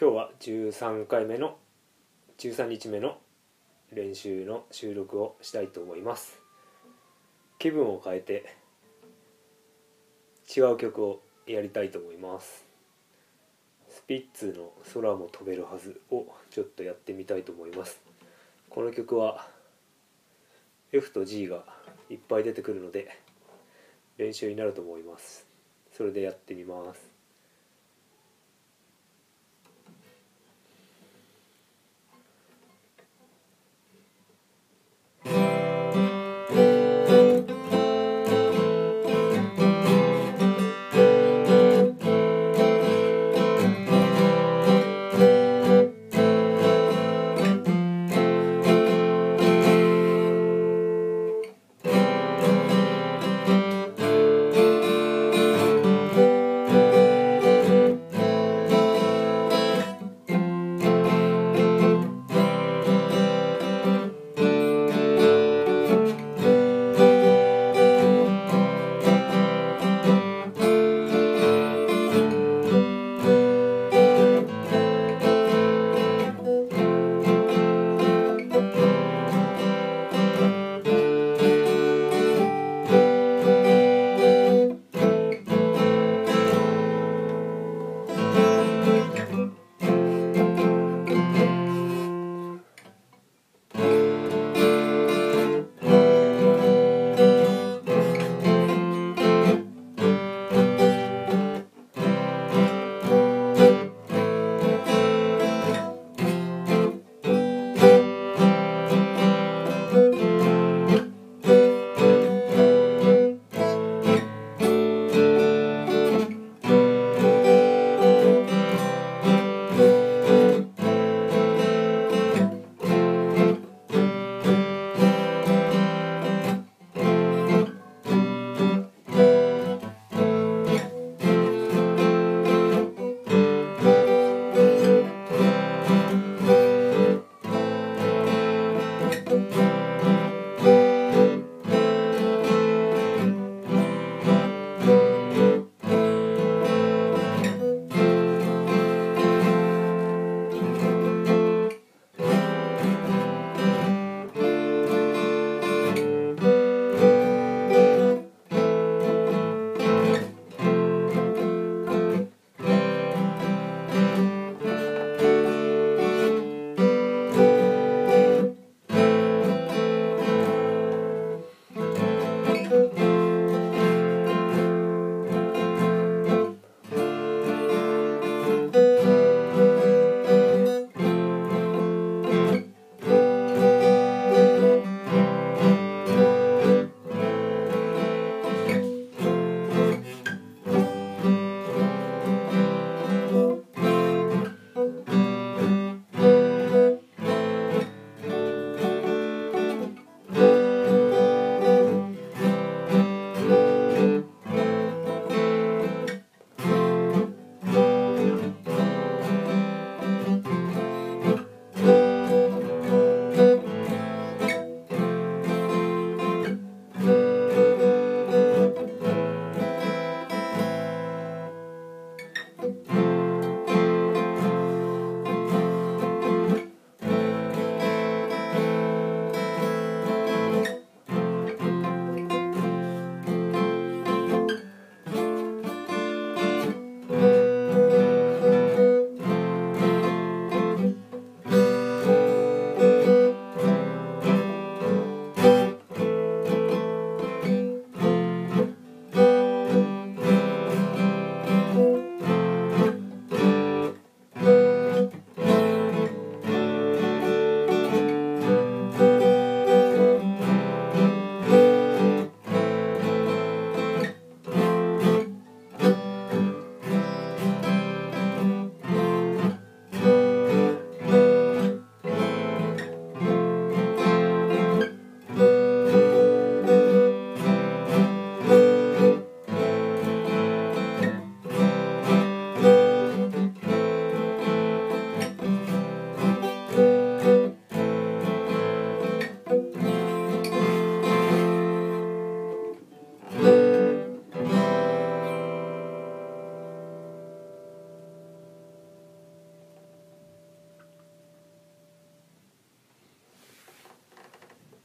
今日は13回目の13日目の練習の収録をしたいと思います。気分を変えて違う曲をやりたいと思います。スピッツの「空も飛べるはず」をちょっとやってみたいと思います。この曲は F と G がいっぱい出てくるので練習になると思います。それでやってみます「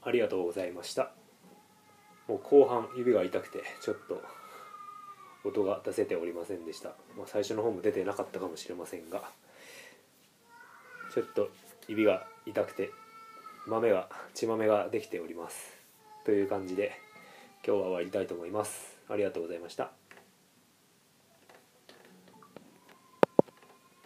ありがとうございました。もう後半指が痛くてちょっと音が出せておりませんでした、まあ、最初の方も出てなかったかもしれませんがちょっと指が痛くて豆が血豆ができております。という感じで今日は終わりたいと思います。ありがとうございました。